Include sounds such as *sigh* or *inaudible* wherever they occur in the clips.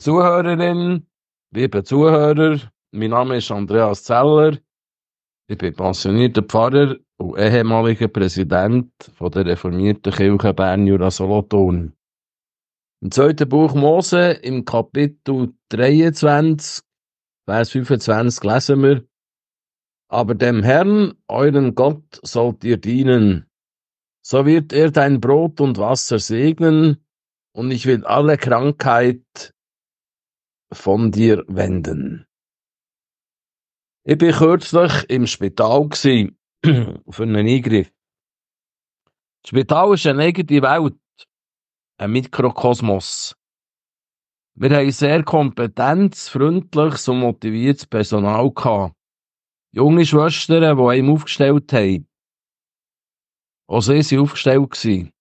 Zuhörerin, liebe Zuhörer, mein Name ist Andreas Zeller. Ich bin pensionierter Pfarrer und ehemaliger Präsident von der reformierten Kirche Bern Jura Solothurn. Im zweiten Buch Mose, im Kapitel 23, Vers 25 lesen wir, aber dem Herrn, euren Gott, sollt ihr dienen. So wird er dein Brot und Wasser segnen, und ich will alle Krankheit von dir wenden. Ich bin kürzlich im Spital *clears throat* für einen Eingriff. Das Spital ist eine eigene Welt, ein Mikrokosmos. Wir haben sehr kompetentes, freundliches und motiviertes Personal gehabt. Junge Schwestern, die einem aufgestellt haben. Auch sie waren aufgestellt. Gewesen.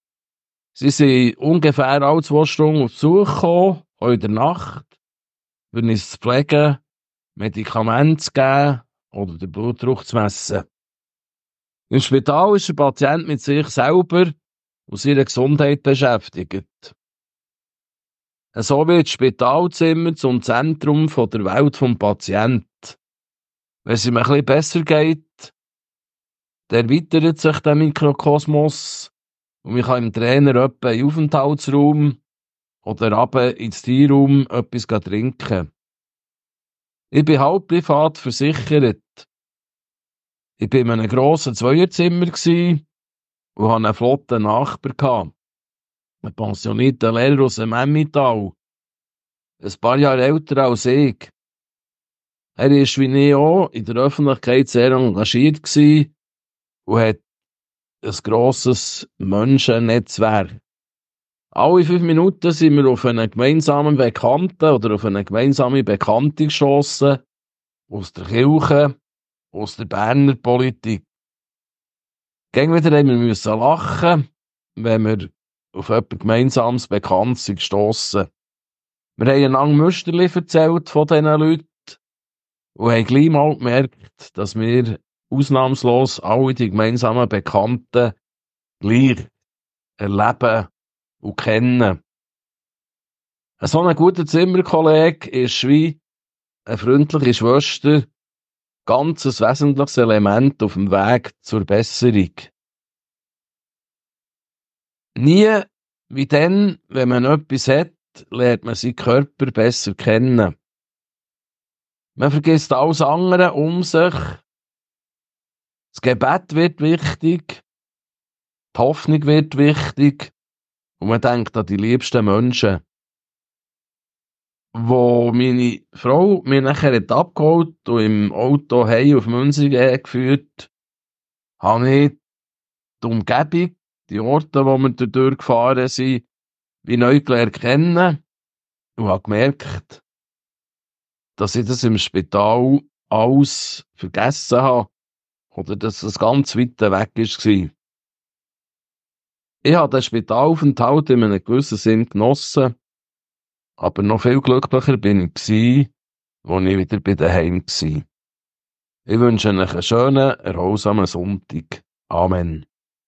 Sie sind ungefähr alle zwei Stunden auf Besuch gekommen, der Nacht, für uns zu pflegen, Medikamente zu geben oder den Blutdruck zu messen. Im Spital ist der Patient mit sich selber und seiner Gesundheit beschäftigt. So wird das Spitalzimmer zum Zentrum der Welt vom Patienten. Wenn es ihm bisschen besser geht, erweitert sich der Mikrokosmos und man kann im Trainer etwa in Aufenthaltsraum oder runter ins Tierraum etwas trinken. Ich bin halb privat versichert. Ich war in einem grossen Zweierzimmer und hatte einen flotten Nachbar. Ein pensionierter Lehrer aus dem Emmental. Ein paar Jahre älter als ich. Er war wie ich auch in der Öffentlichkeit sehr engagiert und hat ein grosses Menschennetzwerk. Alle fünf Minuten sind wir auf einen gemeinsamen Bekannten oder auf eine gemeinsame Bekannte geschossen. Aus der Kirche, aus der Berner Politik. Gegen wieder haben wir müssen lachen, wenn wir auf etwas gemeinsames Bekanntes sind gestossen. Wir haben ein lang Müsterli erzählt von diesen Leuten und haben gleich mal gemerkt, dass wir ausnahmslos alle die gemeinsamen Bekannten gleich erleben und kennen. So ein guter Zimmerkollege ist wie eine freundliche Schwester, ganz ein wesentliches Element auf dem Weg zur Besserung. Nie wie dann, wenn man etwas hat, lernt man seinen Körper besser kennen. Man vergisst alles andere um sich. Das Gebet wird wichtig. Die Hoffnung wird wichtig. Und man denkt an die liebsten Menschen. Wo meine Frau mich nachher hat abgeholt und im Auto heim auf Münzigen geführt, habe ich die Umgebung, die Orte, wo wir dadurch gefahren sind, wie neu gelernt kennen und habe gemerkt, dass ich das im Spital alles vergessen habe oder dass das ganz weit weg war. Ich habe den Spitalaufenthalt in einem gewissen Sinn genossen, aber noch viel glücklicher bin ich gewesen, als ich wieder bei daheim war. Ich wünsche euch einen schönen, erholsamen Sonntag. Amen.